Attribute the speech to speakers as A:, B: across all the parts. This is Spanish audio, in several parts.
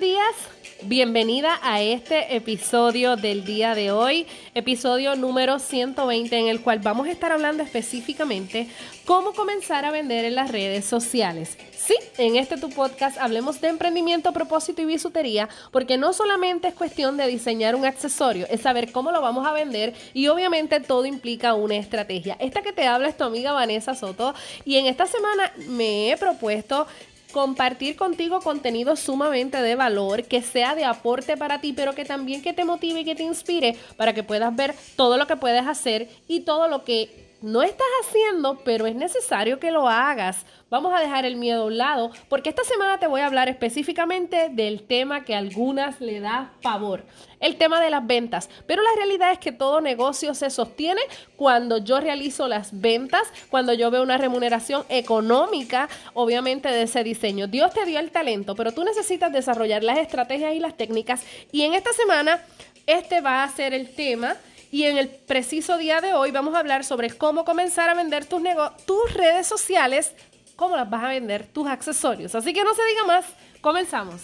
A: días. Bienvenida a este episodio del día de hoy, episodio número 120, en el cual vamos a estar hablando específicamente cómo comenzar a vender en las redes sociales. Sí, en este tu podcast hablemos de emprendimiento, propósito y bisutería, porque no solamente es cuestión de diseñar un accesorio, es saber cómo lo vamos a vender y obviamente todo implica una estrategia. Esta que te habla es tu amiga Vanessa Soto y en esta semana me he propuesto compartir contigo contenido sumamente de valor, que sea de aporte para ti, pero que también que te motive y que te inspire para que puedas ver todo lo que puedes hacer y todo lo que no estás haciendo, pero es necesario que lo hagas. Vamos a dejar el miedo a un lado, porque esta semana te voy a hablar específicamente del tema que a algunas le da pavor, el tema de las ventas. Pero la realidad es que todo negocio se sostiene cuando yo realizo las ventas, cuando yo veo una remuneración económica, obviamente, de ese diseño. Dios te dio el talento, pero tú necesitas desarrollar las estrategias y las técnicas. Y en esta semana, este va a ser el tema y en el preciso día de hoy vamos a hablar sobre cómo comenzar a vender tus, tus redes sociales, cómo las vas a vender, tus accesorios. Así que no se diga más, comenzamos.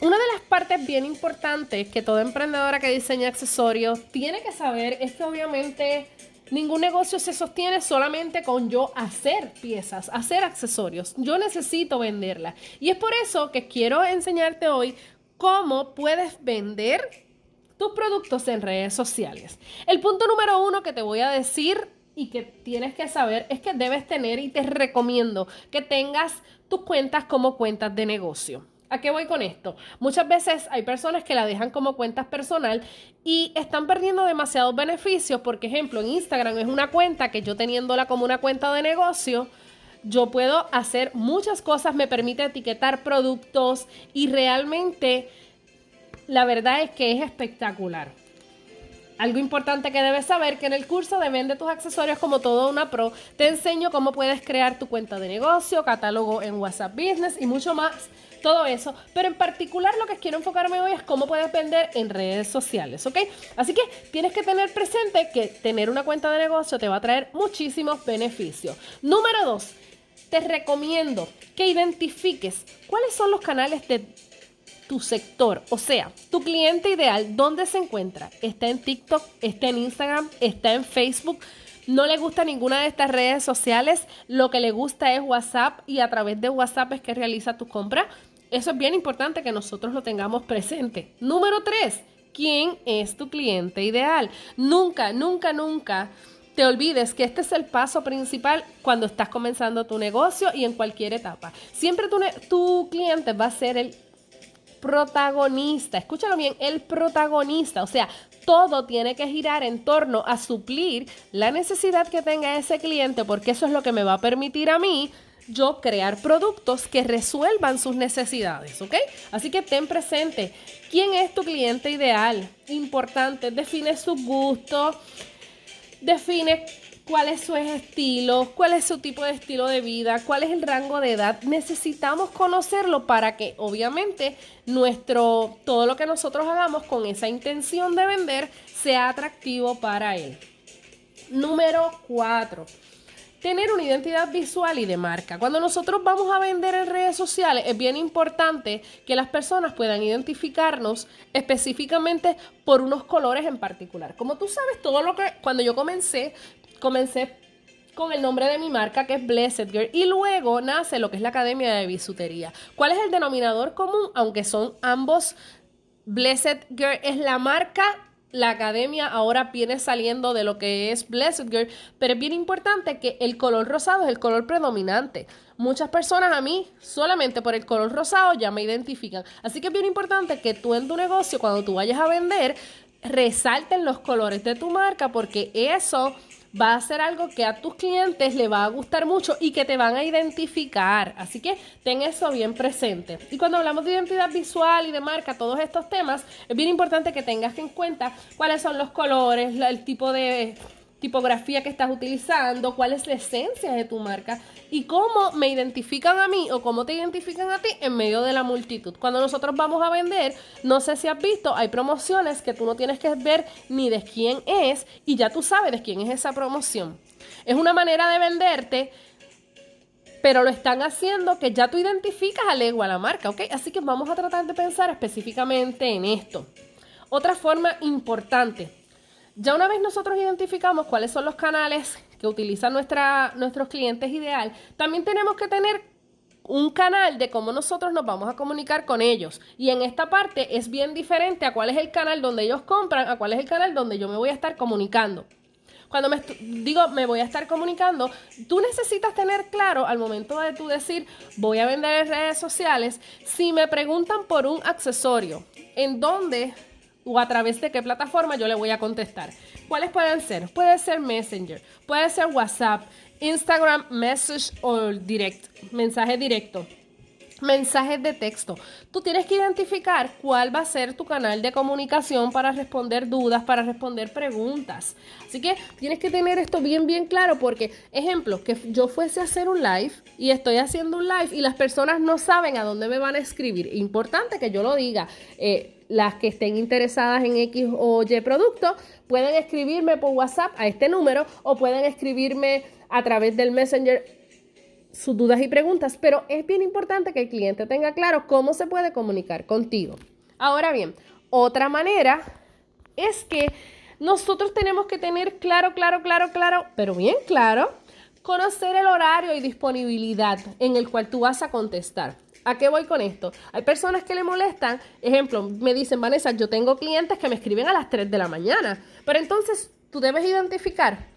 A: Una de las partes bien importantes que toda emprendedora que diseña accesorios tiene que saber es que obviamente Ningún negocio se sostiene solamente con yo hacer piezas, hacer accesorios. Yo necesito venderla. Y es por eso que quiero enseñarte hoy cómo puedes vender tus productos en redes sociales. El punto número uno que te voy a decir y que tienes que saber es que debes tener y te recomiendo que tengas tus cuentas como cuentas de negocio. ¿A qué voy con esto? Muchas veces hay personas que la dejan como cuentas personal y están perdiendo demasiados beneficios. Por ejemplo, en Instagram es una cuenta que yo teniéndola como una cuenta de negocio, yo puedo hacer muchas cosas, me permite etiquetar productos y realmente la verdad es que es espectacular. Algo importante que debes saber que en el curso de Vende tus accesorios como todo una pro, te enseño cómo puedes crear tu cuenta de negocio, catálogo en WhatsApp Business y mucho más todo eso. Pero en particular lo que quiero enfocarme hoy es cómo puedes vender en redes sociales, ¿ok? Así que tienes que tener presente que tener una cuenta de negocio te va a traer muchísimos beneficios. Número dos, te recomiendo que identifiques cuáles son los canales de tu sector, o sea, tu cliente ideal, ¿dónde se encuentra? ¿Está en TikTok? ¿Está en Instagram? ¿Está en Facebook? No le gusta ninguna de estas redes sociales, lo que le gusta es WhatsApp y a través de WhatsApp es que realiza tu compra. Eso es bien importante que nosotros lo tengamos presente. Número tres, ¿quién es tu cliente ideal? Nunca, nunca, nunca te olvides que este es el paso principal cuando estás comenzando tu negocio y en cualquier etapa. Siempre tu, tu cliente va a ser el protagonista. Escúchalo bien, el protagonista. O sea, todo tiene que girar en torno a suplir la necesidad que tenga ese cliente, porque eso es lo que me va a permitir a mí yo crear productos que resuelvan sus necesidades, ¿ok? Así que ten presente quién es tu cliente ideal. Importante, define su gusto, define cuál es su estilo, cuál es su tipo de estilo de vida, cuál es el rango de edad. Necesitamos conocerlo para que obviamente nuestro todo lo que nosotros hagamos con esa intención de vender sea atractivo para él. Número 4 tener una identidad visual y de marca. Cuando nosotros vamos a vender en redes sociales, es bien importante que las personas puedan identificarnos específicamente por unos colores en particular. Como tú sabes, todo lo que cuando yo comencé, comencé con el nombre de mi marca que es Blessed Girl y luego nace lo que es la Academia de Bisutería. ¿Cuál es el denominador común? Aunque son ambos Blessed Girl es la marca la academia ahora viene saliendo de lo que es Blessed Girl, pero es bien importante que el color rosado es el color predominante. Muchas personas a mí, solamente por el color rosado, ya me identifican. Así que es bien importante que tú en tu negocio, cuando tú vayas a vender, resalten los colores de tu marca, porque eso va a ser algo que a tus clientes le va a gustar mucho y que te van a identificar. Así que ten eso bien presente. Y cuando hablamos de identidad visual y de marca, todos estos temas, es bien importante que tengas en cuenta cuáles son los colores, el tipo de tipografía que estás utilizando, cuál es la esencia de tu marca y cómo me identifican a mí o cómo te identifican a ti en medio de la multitud. Cuando nosotros vamos a vender, no sé si has visto, hay promociones que tú no tienes que ver ni de quién es y ya tú sabes de quién es esa promoción. Es una manera de venderte, pero lo están haciendo que ya tú identificas a legua la marca, ¿ok? Así que vamos a tratar de pensar específicamente en esto. Otra forma importante, ya una vez nosotros identificamos cuáles son los canales que utilizan nuestros clientes ideal, también tenemos que tener un canal de cómo nosotros nos vamos a comunicar con ellos. Y en esta parte es bien diferente a cuál es el canal donde ellos compran, a cuál es el canal donde yo me voy a estar comunicando. Cuando me digo me voy a estar comunicando, tú necesitas tener claro al momento de tú decir voy a vender en redes sociales, si me preguntan por un accesorio, en dónde o a través de qué plataforma yo le voy a contestar. ¿Cuáles pueden ser? Puede ser Messenger, puede ser WhatsApp, Instagram Message o direct, mensaje directo. Mensajes de texto. Tú tienes que identificar cuál va a ser tu canal de comunicación para responder dudas, para responder preguntas. Así que tienes que tener esto bien, bien claro porque, ejemplo, que yo fuese a hacer un live y estoy haciendo un live y las personas no saben a dónde me van a escribir. Importante que yo lo diga. Eh, las que estén interesadas en X o Y producto pueden escribirme por WhatsApp a este número o pueden escribirme a través del Messenger sus dudas y preguntas, pero es bien importante que el cliente tenga claro cómo se puede comunicar contigo. Ahora bien, otra manera es que nosotros tenemos que tener claro, claro, claro, claro, pero bien claro, conocer el horario y disponibilidad en el cual tú vas a contestar. ¿A qué voy con esto? Hay personas que le molestan, ejemplo, me dicen, Vanessa, yo tengo clientes que me escriben a las 3 de la mañana, pero entonces tú debes identificar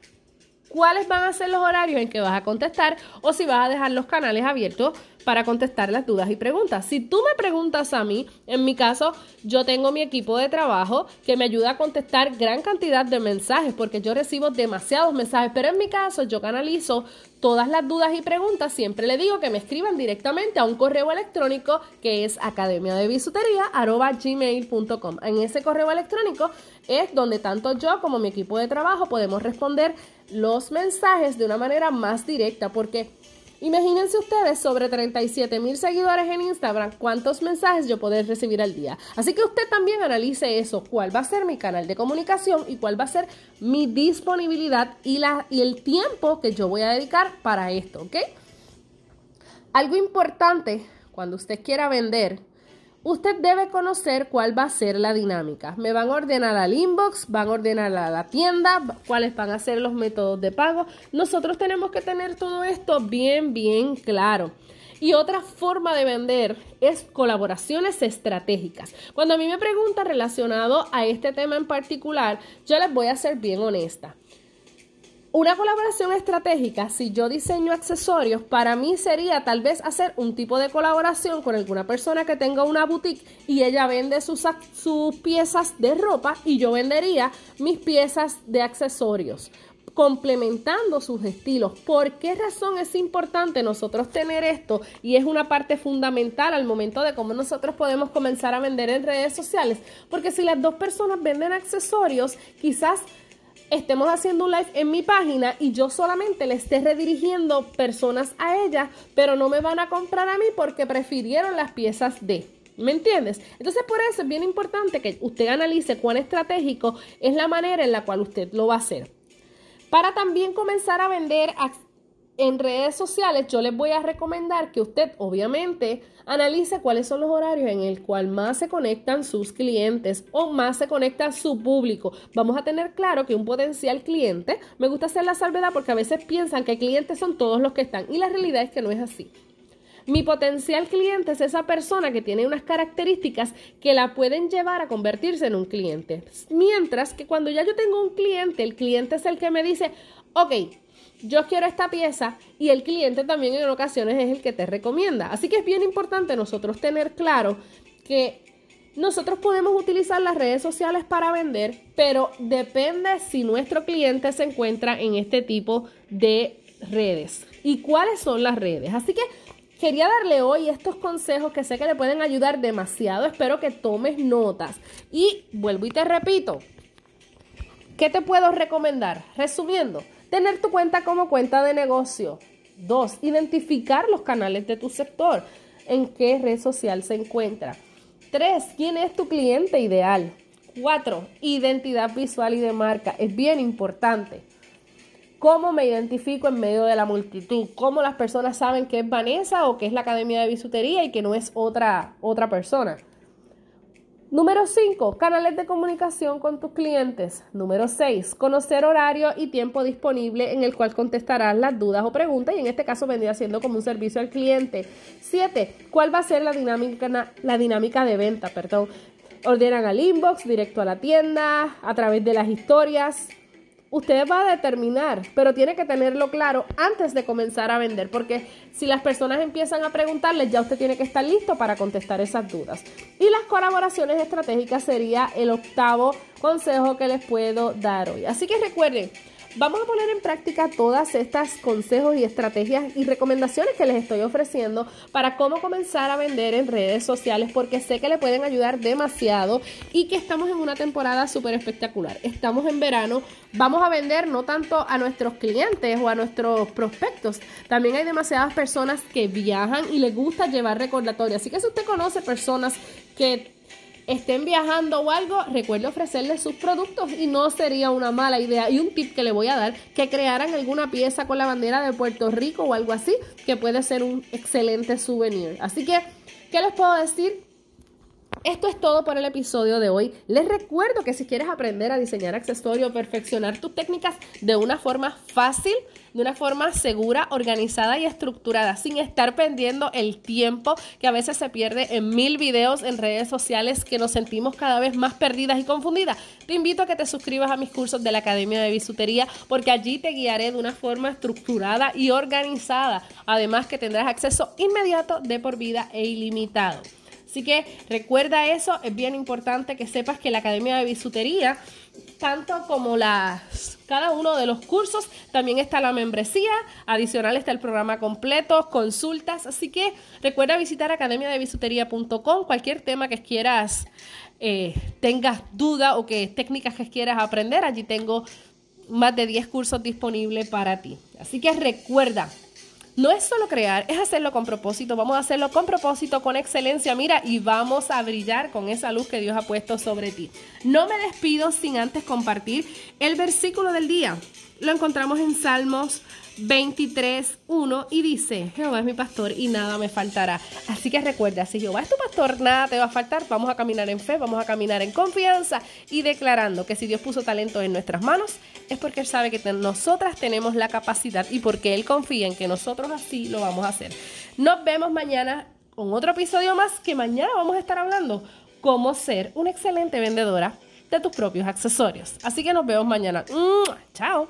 A: cuáles van a ser los horarios en que vas a contestar o si vas a dejar los canales abiertos para contestar las dudas y preguntas. Si tú me preguntas a mí, en mi caso, yo tengo mi equipo de trabajo que me ayuda a contestar gran cantidad de mensajes porque yo recibo demasiados mensajes, pero en mi caso yo canalizo todas las dudas y preguntas, siempre le digo que me escriban directamente a un correo electrónico que es academia de gmail.com. En ese correo electrónico es donde tanto yo como mi equipo de trabajo podemos responder los mensajes de una manera más directa porque Imagínense ustedes sobre 37 mil seguidores en Instagram, cuántos mensajes yo puedo recibir al día. Así que usted también analice eso, cuál va a ser mi canal de comunicación y cuál va a ser mi disponibilidad y, la, y el tiempo que yo voy a dedicar para esto, ¿ok? Algo importante cuando usted quiera vender usted debe conocer cuál va a ser la dinámica. Me van a ordenar al inbox, van a ordenar a la tienda, cuáles van a ser los métodos de pago. Nosotros tenemos que tener todo esto bien, bien claro. Y otra forma de vender es colaboraciones estratégicas. Cuando a mí me preguntan relacionado a este tema en particular, yo les voy a ser bien honesta. Una colaboración estratégica, si yo diseño accesorios, para mí sería tal vez hacer un tipo de colaboración con alguna persona que tenga una boutique y ella vende sus, sus piezas de ropa y yo vendería mis piezas de accesorios complementando sus estilos. ¿Por qué razón es importante nosotros tener esto? Y es una parte fundamental al momento de cómo nosotros podemos comenzar a vender en redes sociales. Porque si las dos personas venden accesorios, quizás estemos haciendo un live en mi página y yo solamente le esté redirigiendo personas a ella, pero no me van a comprar a mí porque prefirieron las piezas de. ¿Me entiendes? Entonces por eso es bien importante que usted analice cuán estratégico es la manera en la cual usted lo va a hacer. Para también comenzar a vender en redes sociales, yo les voy a recomendar que usted obviamente analice cuáles son los horarios en el cual más se conectan sus clientes o más se conecta su público. Vamos a tener claro que un potencial cliente, me gusta hacer la salvedad porque a veces piensan que clientes son todos los que están y la realidad es que no es así. Mi potencial cliente es esa persona que tiene unas características que la pueden llevar a convertirse en un cliente. Mientras que cuando ya yo tengo un cliente, el cliente es el que me dice, ok, yo quiero esta pieza y el cliente también en ocasiones es el que te recomienda. Así que es bien importante nosotros tener claro que nosotros podemos utilizar las redes sociales para vender, pero depende si nuestro cliente se encuentra en este tipo de redes y cuáles son las redes. Así que quería darle hoy estos consejos que sé que le pueden ayudar demasiado. Espero que tomes notas. Y vuelvo y te repito, ¿qué te puedo recomendar? Resumiendo, Tener tu cuenta como cuenta de negocio. Dos, identificar los canales de tu sector. En qué red social se encuentra. Tres, quién es tu cliente ideal. Cuatro, identidad visual y de marca. Es bien importante. cómo me identifico en medio de la multitud, cómo las personas saben que es Vanessa o que es la Academia de Bisutería y que no es otra, otra persona. Número 5, canales de comunicación con tus clientes. Número 6, conocer horario y tiempo disponible en el cual contestarás las dudas o preguntas y en este caso vendría siendo como un servicio al cliente. 7, ¿cuál va a ser la dinámica, la dinámica de venta? Perdón. Ordenan al inbox, directo a la tienda, a través de las historias, usted va a determinar, pero tiene que tenerlo claro antes de comenzar a vender, porque si las personas empiezan a preguntarles, ya usted tiene que estar listo para contestar esas dudas. Y las colaboraciones estratégicas sería el octavo consejo que les puedo dar hoy. Así que recuerden, Vamos a poner en práctica todas estas consejos y estrategias y recomendaciones que les estoy ofreciendo para cómo comenzar a vender en redes sociales porque sé que le pueden ayudar demasiado y que estamos en una temporada súper espectacular. Estamos en verano, vamos a vender no tanto a nuestros clientes o a nuestros prospectos, también hay demasiadas personas que viajan y les gusta llevar recordatorios. Así que si usted conoce personas que estén viajando o algo, recuerde ofrecerles sus productos y no sería una mala idea. Y un tip que le voy a dar, que crearan alguna pieza con la bandera de Puerto Rico o algo así, que puede ser un excelente souvenir. Así que, ¿qué les puedo decir? Esto es todo por el episodio de hoy. Les recuerdo que si quieres aprender a diseñar accesorios, perfeccionar tus técnicas de una forma fácil, de una forma segura, organizada y estructurada, sin estar perdiendo el tiempo que a veces se pierde en mil videos en redes sociales que nos sentimos cada vez más perdidas y confundidas, te invito a que te suscribas a mis cursos de la Academia de Bisutería porque allí te guiaré de una forma estructurada y organizada. Además que tendrás acceso inmediato de por vida e ilimitado. Así que recuerda eso, es bien importante que sepas que la Academia de Bisutería, tanto como las, cada uno de los cursos, también está la membresía, adicional está el programa completo, consultas, así que recuerda visitar academiadebisutería.com, cualquier tema que quieras, eh, tengas duda o que técnicas que quieras aprender, allí tengo más de 10 cursos disponibles para ti. Así que recuerda, no es solo crear, es hacerlo con propósito. Vamos a hacerlo con propósito, con excelencia, mira, y vamos a brillar con esa luz que Dios ha puesto sobre ti. No me despido sin antes compartir el versículo del día. Lo encontramos en Salmos 23.1 y dice, Jehová es mi pastor y nada me faltará. Así que recuerda, si Jehová es tu pastor, nada te va a faltar. Vamos a caminar en fe, vamos a caminar en confianza y declarando que si Dios puso talento en nuestras manos, es porque Él sabe que nosotras tenemos la capacidad y porque Él confía en que nosotros así lo vamos a hacer. Nos vemos mañana con otro episodio más que mañana vamos a estar hablando cómo ser una excelente vendedora de tus propios accesorios. Así que nos vemos mañana. Chao.